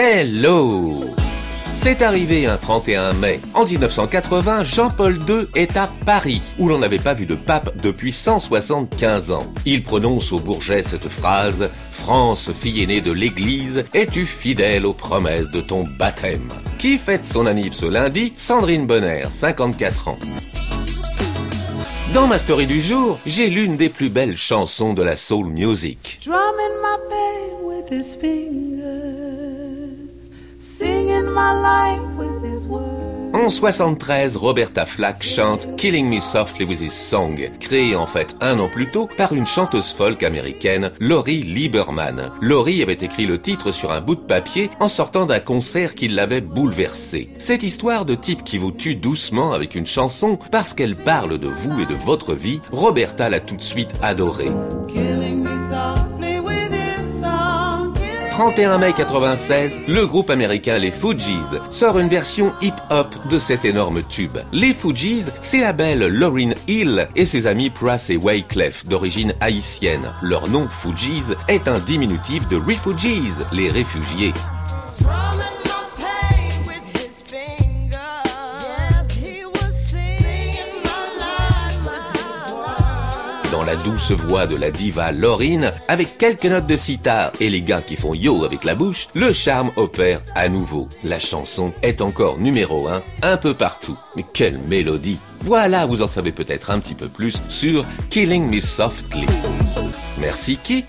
Hello c'est arrivé un 31 mai. En 1980, Jean-Paul II est à Paris, où l'on n'avait pas vu de pape depuis 175 ans. Il prononce au Bourget cette phrase France, fille aînée de l'Église, es-tu fidèle aux promesses de ton baptême? Qui fête son anniv ce lundi? Sandrine Bonner, 54 ans. Dans ma story du jour, j'ai l'une des plus belles chansons de la soul music. En 73, Roberta Flack chante Killing Me Softly with His Song, créée en fait un an plus tôt par une chanteuse folk américaine, Laurie Lieberman. Laurie avait écrit le titre sur un bout de papier en sortant d'un concert qui l'avait bouleversé. Cette histoire de type qui vous tue doucement avec une chanson parce qu'elle parle de vous et de votre vie, Roberta l'a tout de suite adorée. 31 mai 96, le groupe américain Les Fugees sort une version hip-hop de cet énorme tube. Les Fugees, c'est la belle Lauryn Hill et ses amis Prass et Wyclef d'origine haïtienne. Leur nom Fugees est un diminutif de Refugees, les réfugiés. Dans la douce voix de la diva Laurine, avec quelques notes de sitar et les gars qui font yo avec la bouche, le charme opère à nouveau. La chanson est encore numéro 1 un peu partout. Mais quelle mélodie Voilà, vous en savez peut-être un petit peu plus sur Killing Me Softly. Merci qui